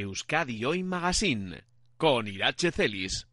Euskadi Hoy Magazine con Irache Celis.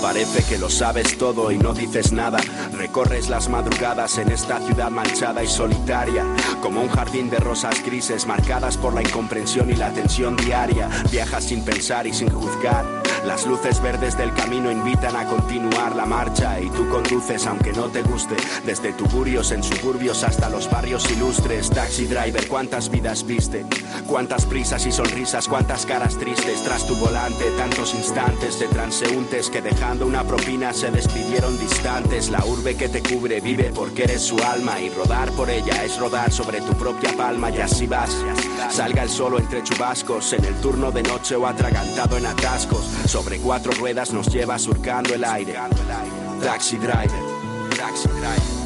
Parece que lo sabes todo y no dices nada. Recorres las madrugadas en esta ciudad manchada y solitaria, como un jardín de rosas grises marcadas por la incomprensión y la tensión diaria. Viajas sin pensar y sin juzgar. Las luces verdes del camino invitan a continuar la marcha y tú conduces aunque no te guste, desde tuburios en suburbios hasta los barrios ilustres. Taxi driver, ¿cuántas vidas viste? ¿Cuántas prisas y sonrisas, cuántas caras tristes tras tu volante? Tantos instantes de transeúntes que dejando una propina se despidieron distantes. La urbe que te cubre vive porque eres su alma y rodar por ella es rodar sobre tu propia palma y así vas. Salga el solo entre chubascos en el turno de noche o atragantado en atascos. Sobre cuatro ruedas nos lleva surcando el aire. Taxi driver, taxi driver,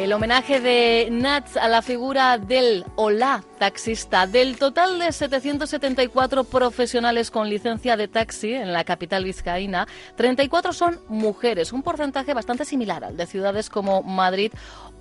El homenaje de Nats a la figura del o la taxista. Del total de 774 profesionales con licencia de taxi en la capital vizcaína, 34 son mujeres, un porcentaje bastante similar al de ciudades como Madrid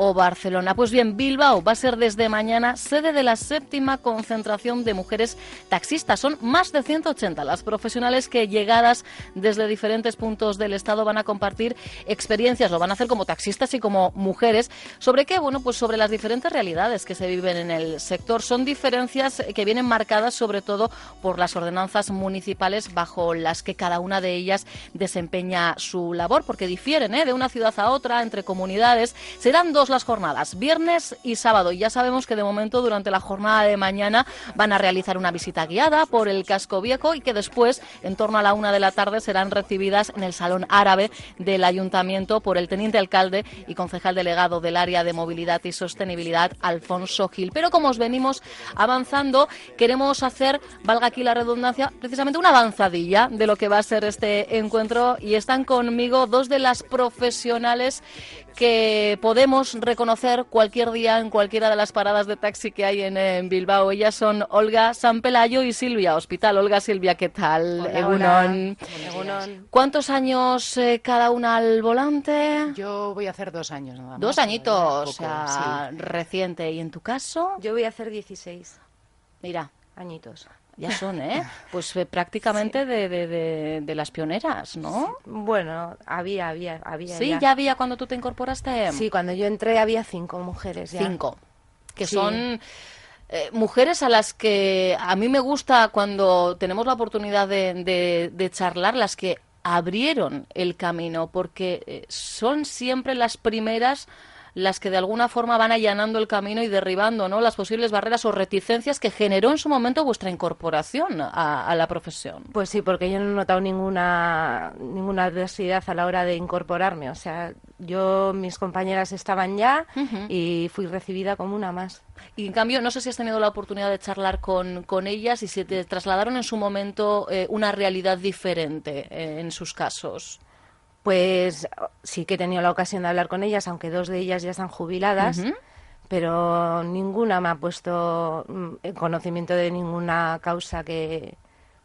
o Barcelona. Pues bien, Bilbao va a ser desde mañana sede de la séptima concentración de mujeres taxistas. Son más de 180 las profesionales que llegadas desde diferentes puntos del Estado van a compartir experiencias, lo van a hacer como taxistas y como mujeres. ¿Sobre qué? Bueno, pues sobre las diferentes realidades que se viven en el sector. Son diferencias que vienen marcadas sobre todo por las ordenanzas municipales bajo las que cada una de ellas desempeña su labor, porque difieren ¿eh? de una ciudad a otra, entre comunidades. Serán dos las jornadas, viernes y sábado. Ya sabemos que de momento durante la jornada de mañana van a realizar una visita guiada por el casco viejo y que después, en torno a la una de la tarde, serán recibidas en el Salón Árabe del Ayuntamiento por el teniente alcalde y concejal delegado del área de movilidad y sostenibilidad, Alfonso Gil. Pero como os venimos avanzando, queremos hacer, valga aquí la redundancia, precisamente una avanzadilla de lo que va a ser este encuentro y están conmigo dos de las profesionales que podemos reconocer cualquier día en cualquiera de las paradas de taxi que hay en, en Bilbao. Ellas son Olga Sanpelayo y Silvia Hospital. Olga, Silvia, ¿qué tal? Hola, Egunon. hola. Egunon. ¿Cuántos años eh, cada una al volante? Yo voy a hacer dos años nada más. Dos añitos, Poco, o sea, reciente. ¿Y en tu caso? Yo voy a hacer 16 Mira, añitos. Ya son, ¿eh? Pues eh, prácticamente de, de- de- de las pioneras, ¿no? Bueno, había, había, había. Sí, ya había cuando tú te incorporaste. Sí, cuando yo entré había cinco mujeres ya. Cinco. Que Sí. son eh, mujeres a las que a mí me gusta cuando tenemos la oportunidad de, de- de charlar, las que abrieron el camino, porque eh, son siempre las primeras las que de alguna forma van allanando el camino y derribando ¿no? las posibles barreras o reticencias que generó en su momento vuestra incorporación a, a la profesión. Pues sí, porque yo no he notado ninguna, ninguna adversidad a la hora de incorporarme. O sea, yo, mis compañeras estaban ya y fui recibida como una más. Y en cambio, no sé si has tenido la oportunidad de charlar con, con ellas y si te trasladaron en su momento eh, una realidad diferente eh, en sus casos. Pues sí que he tenido la ocasión de hablar con ellas, aunque dos de ellas ya están jubiladas. Pero ninguna me ha puesto mm, en conocimiento de ninguna causa que,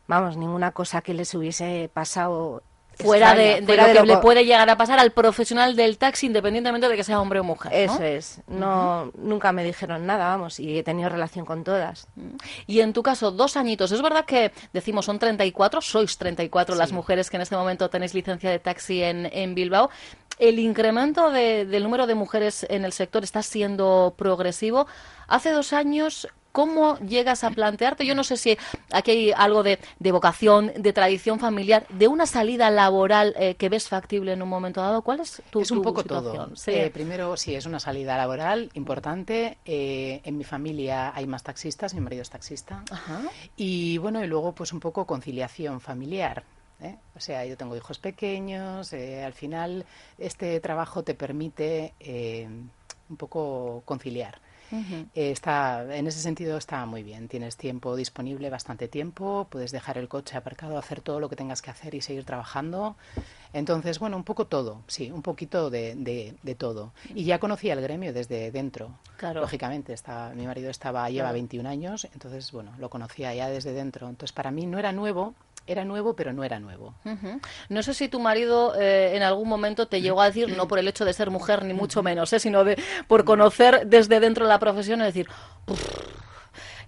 vamos, ninguna cosa que les hubiese pasado Fuera de, extraña, de fuera lo de que lo le puede llegar a pasar al profesional del taxi, independientemente de que sea hombre o mujer. ¿no? Eso es, no, nunca me dijeron nada, vamos, y he tenido relación con todas. Y en tu caso, dos añitos. Es verdad que decimos son 34, sois 34 las mujeres que en este momento tenéis licencia de taxi en, en Bilbao. El incremento de- del número de mujeres en el sector está siendo progresivo. Hace dos años, ¿cómo llegas a plantearte? Yo no sé si aquí hay algo de, de vocación, de tradición familiar, de una salida laboral eh, que ves factible en un momento dado. ¿Cuál es tu es un tu poco situación? todo. Sí. Eh, primero, sí, es una salida laboral importante. Eh, en mi familia hay más taxistas, mi marido es taxista. Ajá. Y bueno, y luego pues un poco conciliación familiar. ¿eh? O sea, yo tengo hijos pequeños, eh, al final este trabajo te permite eh, un poco conciliar. Eh, está, en ese sentido está muy bien. Tienes tiempo disponible, bastante tiempo, puedes dejar el coche aparcado, hacer todo lo que tengas que hacer y seguir trabajando. Entonces, bueno, un poco todo, sí, un poquito de, de, todo. Y ya conocía el gremio desde dentro. Claro. Lógicamente, está, mi marido estaba, lleva 21 años, entonces, bueno, lo conocía ya desde dentro. Entonces, para mí no era nuevo, era nuevo, pero no era nuevo. No sé si tu marido eh, en algún momento te llegó a decir, no por el hecho de ser mujer, ni mucho menos, ¿eh? sino de, por conocer desde dentro de la profesión y decir,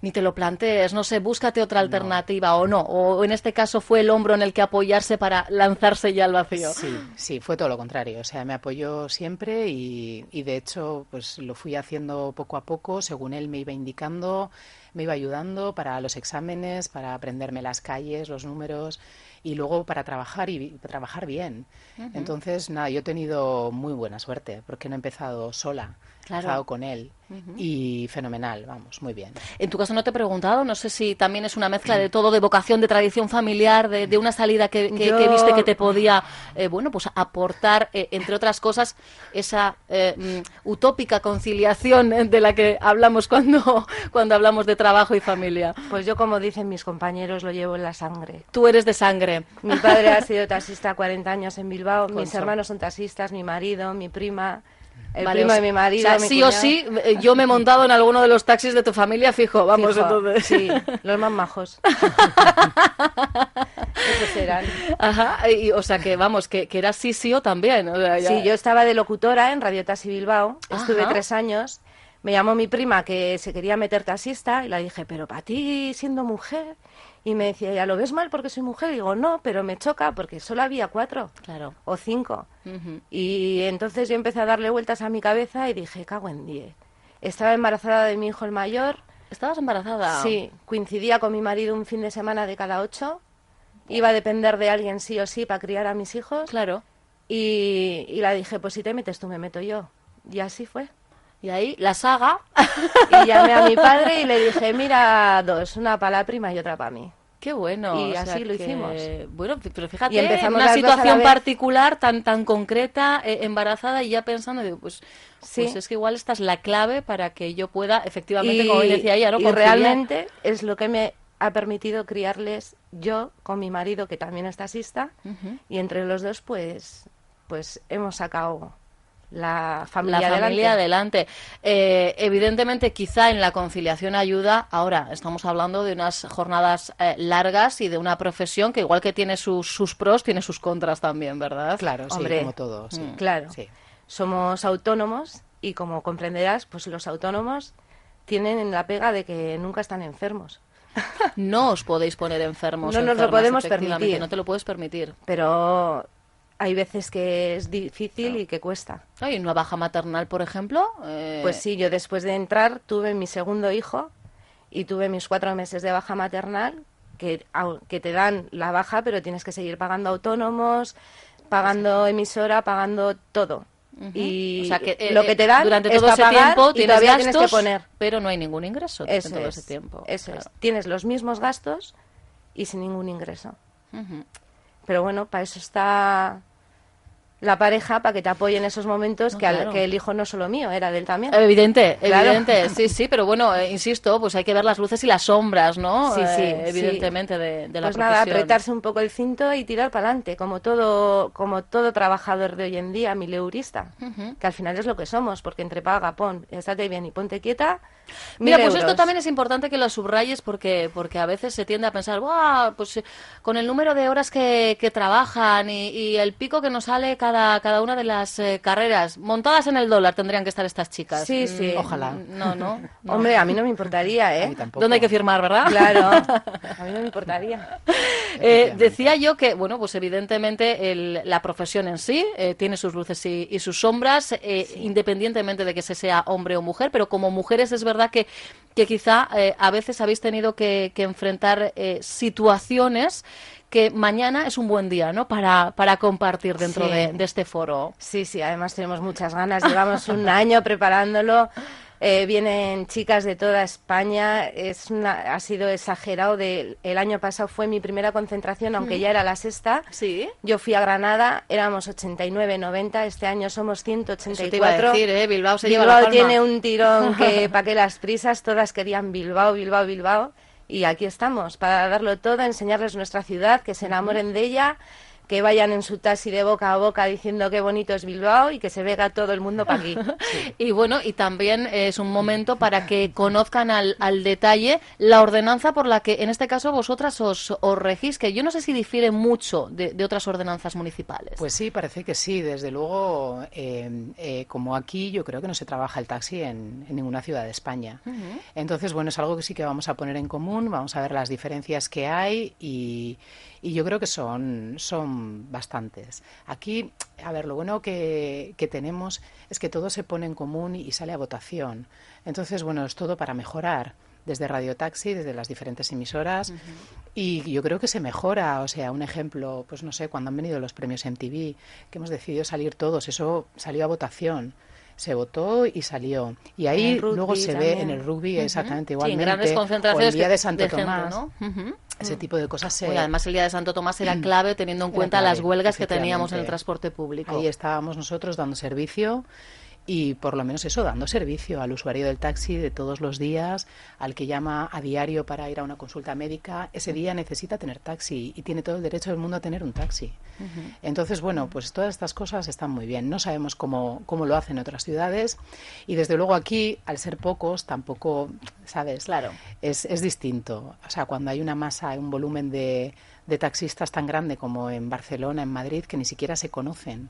ni te lo plantees, no sé, búscate otra alternativa o no. O en este caso fue el hombro en el que apoyarse para lanzarse ya al vacío. Sí, sí, fue todo lo contrario. O sea, me apoyó siempre y, y de hecho, pues lo fui haciendo poco a poco, según él me iba indicando me iba ayudando para los exámenes, para aprenderme las calles, los números y luego para trabajar y trabajar bien. Entonces, nada, yo he tenido muy buena suerte porque no he empezado sola, he estado con él y fenomenal, vamos, muy bien. En tu caso no te he preguntado, no sé si también es una mezcla de todo, de vocación, de tradición familiar, de, una salida que, viste que te podía, eh, bueno, pues aportar, eh, entre otras cosas, esa eh, mm, utópica conciliación de la que hablamos cuando, cuando hablamos de trabajo y familia. Pues yo, como dicen mis compañeros, lo llevo en la sangre. Tú eres de sangre. Mi padre ha sido taxista 40 años en Bilbao, mis hermanos son taxistas, mi marido, mi prima, el primo de mi marido. sí o sí, yo me he montado en alguno de los taxis de tu familia, fijo, vamos entonces. Sí, los más majos. Esos eran. Ajá, y, o sea que vamos, que, que eras o también. Sí, yo estaba de locutora en Radio Taxi Bilbao, estuve tres años. Me llamó mi prima que se quería meter taxista y le dije, pero para ti siendo mujer y me decía, ¿ya lo ves mal porque soy mujer? Y digo, no, pero me choca porque solo había cuatro claro. o cinco. Y entonces yo empecé a darle vueltas a mi cabeza y dije, cago en diez. Estaba embarazada de mi hijo el mayor. ¿Estabas embarazada? Sí, coincidía con mi marido un fin de semana de cada ocho. Iba a depender de alguien sí o sí para criar a mis hijos. Claro. Y, y la dije, pues si te metes tú, me meto yo. Y así fue. Y ahí la saga. Y llamé a mi padre y le dije, mira, dos, una para la prima y otra para mí. Qué bueno. Y así lo hicimos. Bueno, pero fíjate, y empezamos una situación particular tan tan concreta, eh, embarazada y ya pensando, digo, pues, sí. pues es que igual esta es la clave para que yo pueda, efectivamente, como decía ella, ¿no? Y realmente es lo que me ha permitido criarles yo con mi marido, que también es taxista, y entre los dos, pues, pues hemos sacado la familia, adelante. Eh, evidentemente, quizá en la conciliación ayuda. Ahora, estamos hablando de unas jornadas eh, largas y de una profesión que, igual que tiene sus, sus pros, tiene sus contras también, ¿verdad? Claro, sí, como todo. Sí. Mm. Claro. Sí. Somos autónomos y, como comprenderás, pues los autónomos tienen la pega de que nunca están enfermos. No os podéis poner enfermos. No nos lo podemos permitir. No te lo puedes permitir. Pero hay veces que es difícil y que cuesta. ¿Hay una baja maternal, por ejemplo? Eh, pues sí, yo después de entrar tuve mi segundo hijo y tuve mis cuatro meses de baja maternal, que, que te dan la baja, pero tienes que seguir pagando autónomos, pagando emisora, pagando todo. Y o sea que, lo que te dan durante todo ese tiempo tienes gastos, que poner. pero no hay ningún ingreso eso todo ese tiempo. Eso es. Tienes los mismos gastos y sin ningún ingreso. Pero bueno, para eso está la pareja para que te apoye en esos momentos que, que, el hijo no es solo mío, era de él también. Evidente, evidente, sí, sí, pero bueno, eh, insisto, pues hay que ver las luces y las sombras, ¿no? Sí, sí, eh, evidentemente de, de, la Pues nada, apretarse un poco el cinto y tirar para adelante, como todo, como todo trabajador de hoy en día, mileurista, que al final es lo que somos, porque entre paga, pon, estate bien y ponte quieta. Mira, pues esto también es importante que lo subrayes porque, porque a veces se tiende a pensar, pues eh, con el número de horas que, que trabajan y, y el pico que nos sale cada, cada una de las eh, carreras. Montadas en el dólar tendrían que estar estas chicas. Sí, mm, sí. Ojalá. No, no, Hombre, a mí no me importaría, ¿eh? ¿Dónde hay que firmar, verdad? Claro. A mí no me importaría. Eh, decía yo que, bueno, pues evidentemente la profesión en sí eh, tiene sus luces y, sus sombras, independientemente de que se sea hombre o mujer, pero como mujeres es verdad que, que quizá a veces habéis tenido que, que enfrentar situaciones que mañana es un buen día, ¿no? Para, para compartir dentro de, este foro. Sí, sí, además tenemos muchas ganas, llevamos un año preparándolo Eh, vienen chicas de toda España. Es una, ha sido exagerado. De, el año pasado fue mi primera concentración, aunque ya era la sexta. Sí. Yo fui a Granada, éramos 89, 90. Este año somos 184. Eso te iba a decir, ¿eh? Bilbao se lleva Bilbao la palma. tiene un tirón que para que las prisas todas querían Bilbao, Bilbao, Bilbao. Y aquí estamos para darlo todo, enseñarles nuestra ciudad, que se enamoren de ella, que vayan en su taxi de boca a boca diciendo qué bonito es Bilbao y que se vega todo el mundo para aquí. Y bueno, y también es un momento para que conozcan al, al detalle la ordenanza por la que en este caso vosotras os, os regís, que yo no sé si difiere mucho de, de otras ordenanzas municipales. Pues sí, parece que sí. Desde luego, eh, eh, como aquí, yo creo que no se trabaja el taxi en, en ninguna ciudad de España. Entonces, bueno, es algo que sí que vamos a poner en común, vamos a ver las diferencias que hay y, y yo creo que son, son bastantes. Aquí, a ver, lo bueno que, que tenemos es que todo se pone en común y sale a votación. Entonces, bueno, es todo para mejorar desde Radio Taxi, desde las diferentes emisoras. Y yo creo que se mejora. O sea, un ejemplo, pues no sé, cuando han venido los premios MTV, que hemos decidido salir todos, eso salió a votación. Se votó y salió. Y ahí luego se ve en el rugby exactamente Sí, en igualmente. grandes o el concentraciones día de Santo Tomás. Ese tipo de cosas se. Bueno, además el día de Santo Tomás era clave teniendo en Era cuenta clave, las huelgas que teníamos en el transporte público. Ahí estábamos nosotros dando servicio y por lo menos eso, dando servicio al usuario del taxi de todos los días, al que llama a diario para ir a una consulta médica, ese día necesita tener taxi y tiene todo el derecho del mundo a tener un taxi. Entonces, bueno, pues todas estas cosas están muy bien. No sabemos cómo, cómo lo hacen otras ciudades y desde luego aquí, al ser pocos, tampoco, ¿sabes? Claro. Es, es distinto. O sea, cuando hay una masa, un volumen de, de taxistas tan grande como en Barcelona, en Madrid, que ni siquiera se conocen,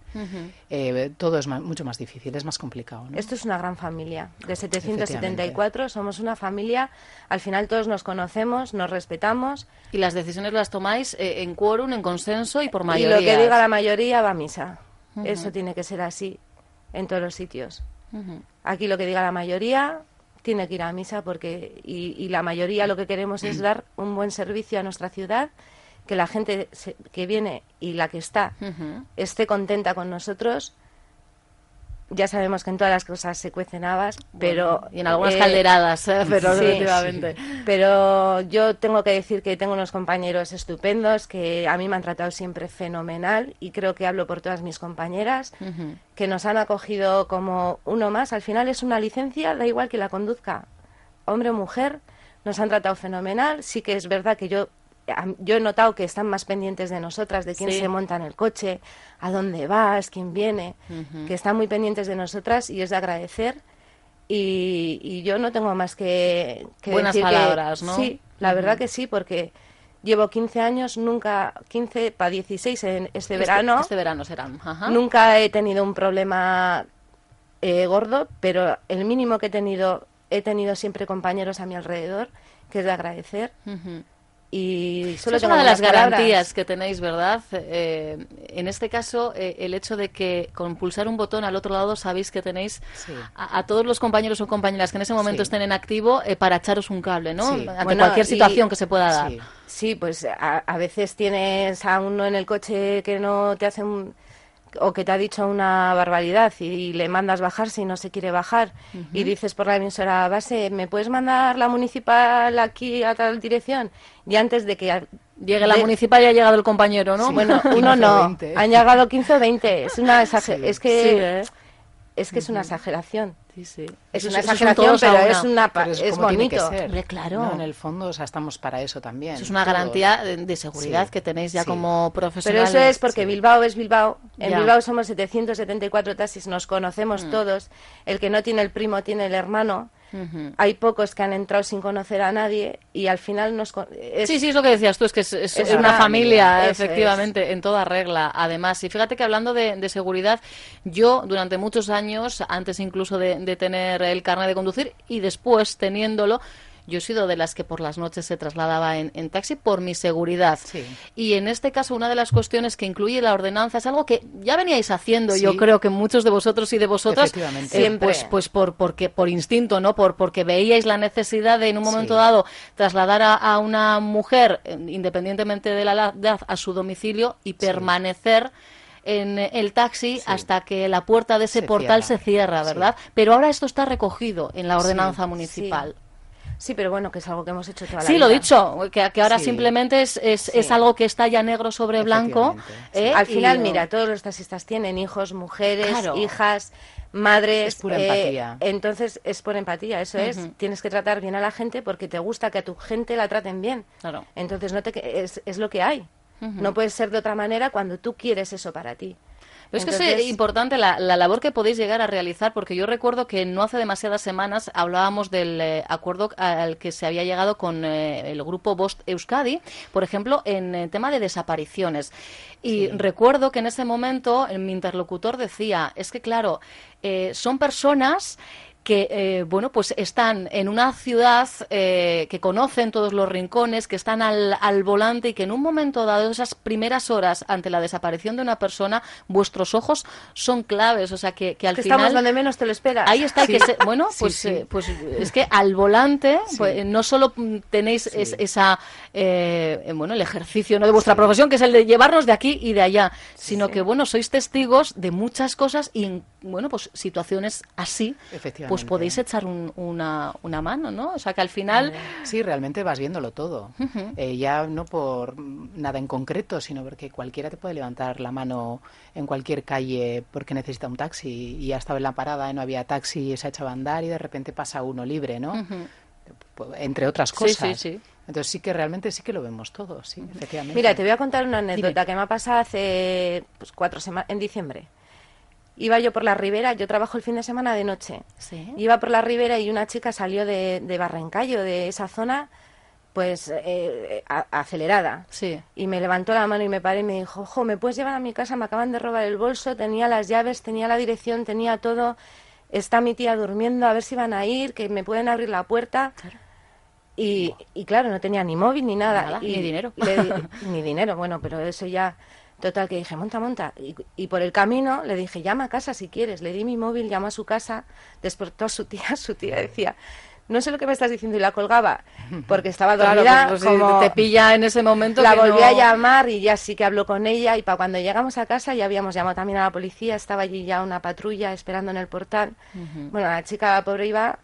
eh, todo es mucho más difícil, es más complicado. ¿no? Esto es una gran familia. De 774 somos una familia. Al final todos nos conocemos, nos respetamos. Y las decisiones las tomáis eh, en quórum, en consenso y por Y mayoría. lo que diga la mayoría va a misa. Eso tiene que ser así en todos los sitios. Aquí lo que diga la mayoría tiene que ir a misa porque y, y la mayoría lo que queremos es dar un buen servicio a nuestra ciudad, que la gente se- que viene y la que está esté contenta con nosotros. Ya sabemos que en todas las cosas se cuecen habas, pero y en algunas eh, calderadas, eh, pero sí, pero yo tengo que decir que tengo unos compañeros estupendos que a mí me han tratado siempre fenomenal y creo que hablo por todas mis compañeras que nos han acogido como uno más. Al final es una licencia, da igual que la conduzca hombre o mujer, nos han tratado fenomenal. Sí que es verdad que yo yo he notado que están más pendientes de nosotras, de quién Sí. se monta en el coche, a dónde vas, quién viene, que están muy pendientes de nosotras y es de agradecer. Y, y yo no tengo más que, que Buenas decir que- palabras, ¿no? Sí, la verdad que sí, porque llevo 15 años, nunca, 15 para 16 en este verano, Este verano serán. Ajá. nunca he tenido un problema eh, gordo, pero el mínimo que he tenido, he tenido siempre compañeros a mi alrededor, que es de agradecer. Ujú. Y solo es una de las palabras. garantías que tenéis, ¿verdad? Eh, en este caso, eh, el hecho de que con pulsar un botón al otro lado sabéis que tenéis Sí. a, a todos los compañeros o compañeras que en ese momento Sí. estén en activo eh, para echaros un cable, ¿no? Ante Bueno, cualquier y- situación que se pueda dar. Sí. Sí, pues a, a veces tienes a uno en el coche que no te hace un, o que te ha dicho una barbaridad y, le mandas bajar si no se quiere bajar y dices por la emisora base, ¿me puedes mandar la municipal aquí a tal dirección? Y antes de que Llegue la de- municipal y ha llegado el compañero, ¿no? Sí. Bueno, 15 uno no, 20. han llegado 15 o 20, es una exager- es que Sí, ¿eh? es que es una exageración. Sí, sí. Es Eso- una exageración, todos a pero es una pa- Pero es es bonito. Hombre, claro. No, en el fondo, o sea, estamos para eso también. Eso es una todos. garantía de, de seguridad Sí. que tenéis ya Sí. como Pero profesionales. eso es porque sí. Bilbao es Bilbao. En Ya. Bilbao somos 774 taxis, nos conocemos Mm. todos. El que no tiene el primo tiene el hermano. Hay pocos que han entrado sin conocer a nadie y al final nos... es- Sí, sí, es lo que decías tú, es que es, es Es una familia, efectivamente, en toda regla, además. Y fíjate que hablando de, de seguridad, yo durante muchos años, antes incluso de, de tener el carnet de conducir y después teniéndolo, yo he sido de las que por las noches se trasladaba en, en taxi por mi seguridad. Sí. Y en este caso, una de las cuestiones que incluye la ordenanza es algo que ya veníais haciendo, Sí. yo creo que muchos de vosotros y de vosotras, Efectivamente. eh, Siempre. pues, pues por, porque, por instinto, ¿no? Por, porque veíais la necesidad de en un momento Sí. dado trasladar a, a una mujer, eh, independientemente de la edad, a su domicilio y permanecer en el taxi hasta que la puerta de ese portal se cierra, ¿verdad? Pero ahora esto está recogido en la ordenanza municipal. Sí, pero bueno, que es algo que hemos hecho toda la Sí, vida. lo dicho, que, que ahora simplemente es, es, es, algo que está ya negro sobre blanco. ¿eh? Al final, mira, todos los taxistas tienen hijos, mujeres, hijas, madres. Es pura empatía. Entonces, es por empatía, eso es. Tienes que tratar bien a la gente porque te gusta que a tu gente la traten bien. Claro. Entonces, no te, es, es lo que hay. No puede ser de otra manera cuando tú quieres eso para ti. Es que es importante la, la, labor que podéis llegar a realizar, porque yo recuerdo que no hace demasiadas semanas hablábamos del eh, acuerdo al que se había llegado con eh, el grupo Bost Euskadi, por ejemplo, en el tema de desapariciones. Y sí. recuerdo que en ese momento mi interlocutor decía, es que claro, eh, son personas que eh, bueno pues están en una ciudad eh, que conocen todos los rincones, que están al, al, volante y que en un momento dado, esas primeras horas ante la desaparición de una persona, vuestros ojos son claves. O sea que, que al que final. Estamos donde menos te lo esperas. Ahí está. Sí. Que se, bueno, pues, sí. Eh, pues es que al volante pues, no solo tenéis es, esa. eh, bueno, el ejercicio ¿no? de vuestra profesión, que es el de llevarnos de aquí y de allá, sino que bueno, sois testigos de muchas cosas y bueno, pues situaciones así. Pues podéis echar un, una, una, mano, ¿no? O sea que al final... Sí, realmente vas viéndolo todo. Uh -huh. eh, ya no por nada en concreto, sino porque cualquiera te puede levantar la mano en cualquier calle porque necesita un taxi y ya estaba en la parada y no había taxi y se ha echado a andar y de repente pasa uno libre, ¿no? Uh -huh. Entre otras cosas. Sí, sí, sí. Entonces sí que realmente sí que lo vemos todos, sí, efectivamente. Mira, te voy a contar una anécdota Dime. que me ha pasado hace pues, cuatro semanas, en diciembre iba yo por la ribera, yo trabajo el fin de semana de noche. ¿Sí? Iba por la ribera y una chica salió de, de Barrencallo, de esa zona, pues eh, a, acelerada. Sí. Y me levantó la mano y me paré y me dijo, ojo, ¿me puedes llevar a mi casa? Me acaban de robar el bolso, tenía las llaves, tenía la dirección, tenía todo. Está mi tía durmiendo, a ver si van a ir, que me pueden abrir la puerta. Claro. Y, y, claro, no tenía ni móvil ni nada. nada y, ni dinero. Le, ni dinero, bueno, pero eso ya... Total, que dije, monta, monta. Y, y, por el camino le dije, llama a casa si quieres. Le di mi móvil, llama a su casa, despertó a su tía. Su tía decía, no sé lo que me estás diciendo. Y la colgaba porque estaba dormida. Claro, pues, pues, como te pilla en ese momento. La que volví no... a llamar y ya sí que habló con ella. Y para cuando llegamos a casa ya habíamos llamado también a la policía. Estaba allí ya una patrulla esperando en el portal. Uh -huh. Bueno, la chica pobre iba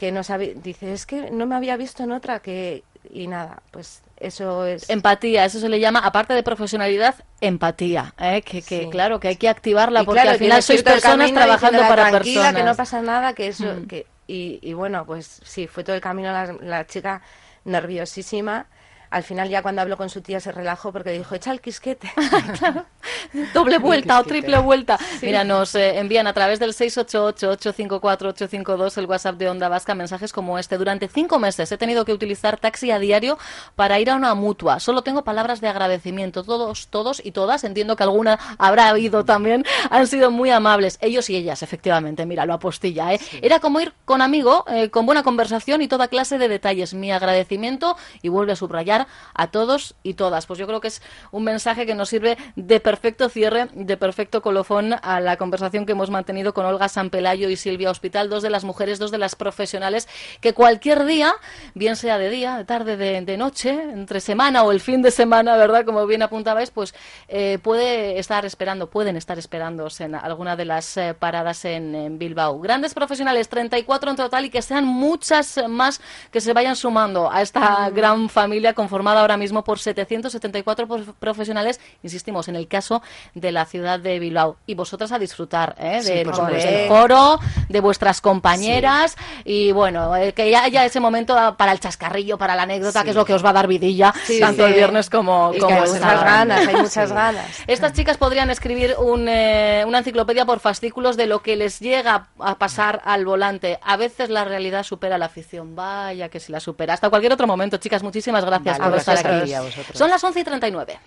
que no sabía. Dice, es que no me había visto en otra que. Y nada, pues eso es empatía eso se le llama aparte de profesionalidad empatía ¿eh? que, que sí. claro que hay que activarla porque claro, al final sois personas trabajando para personas que no pasa nada que eso mm. que y, y, bueno pues sí fue todo el camino la, la chica nerviosísima al final ya cuando habló con su tía se relajó porque dijo, echa el quisquete. claro. Doble vuelta o triple vuelta. Sí. Mira, nos eh, envían a través del 688-854-852 el WhatsApp de Onda Vasca mensajes como este. Durante cinco meses he tenido que utilizar taxi a diario para ir a una mutua. Solo tengo palabras de agradecimiento. Todos, todos y todas, entiendo que alguna habrá habido también, han sido muy amables. Ellos y ellas, efectivamente. Mira, lo apostilla. ¿eh? Sí. Era como ir con amigo, eh, con buena conversación y toda clase de detalles. Mi agradecimiento y vuelve a subrayar a todos y todas. Pues yo creo que es un mensaje que nos sirve de perfecto cierre, de perfecto colofón a la conversación que hemos mantenido con Olga Sanpelayo y Silvia Hospital, dos de las mujeres, dos de las profesionales que cualquier día, bien sea de día, de tarde, de, de noche, entre semana o el fin de semana, ¿verdad? Como bien apuntabais, pues eh, puede estar esperando, pueden estar esperando en alguna de las eh, paradas en, en, Bilbao. Grandes profesionales, 34 en total y que sean muchas más que se vayan sumando a esta mm. gran familia conformada ahora mismo por 774 profesionales, insistimos, en el caso de la ciudad de Bilbao. Y vosotras a disfrutar ¿eh? sí, del, del foro, de vuestras compañeras sí. y bueno, eh, que ya haya ese momento para el chascarrillo, para la anécdota, sí. que es lo que os va a dar vidilla, tanto el viernes como, como hay muchas ganas, hay muchas ganas. Estas chicas podrían escribir un, eh, una enciclopedia por fascículos de lo que les llega a pasar al volante. A veces la realidad supera la ficción. Vaya que si la supera. Hasta cualquier otro momento, chicas. Muchísimas gracias vale, por estar aquí. aquí. Son las 11 y 39.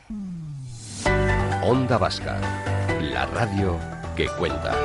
Onda Vasca, la radio que cuenta.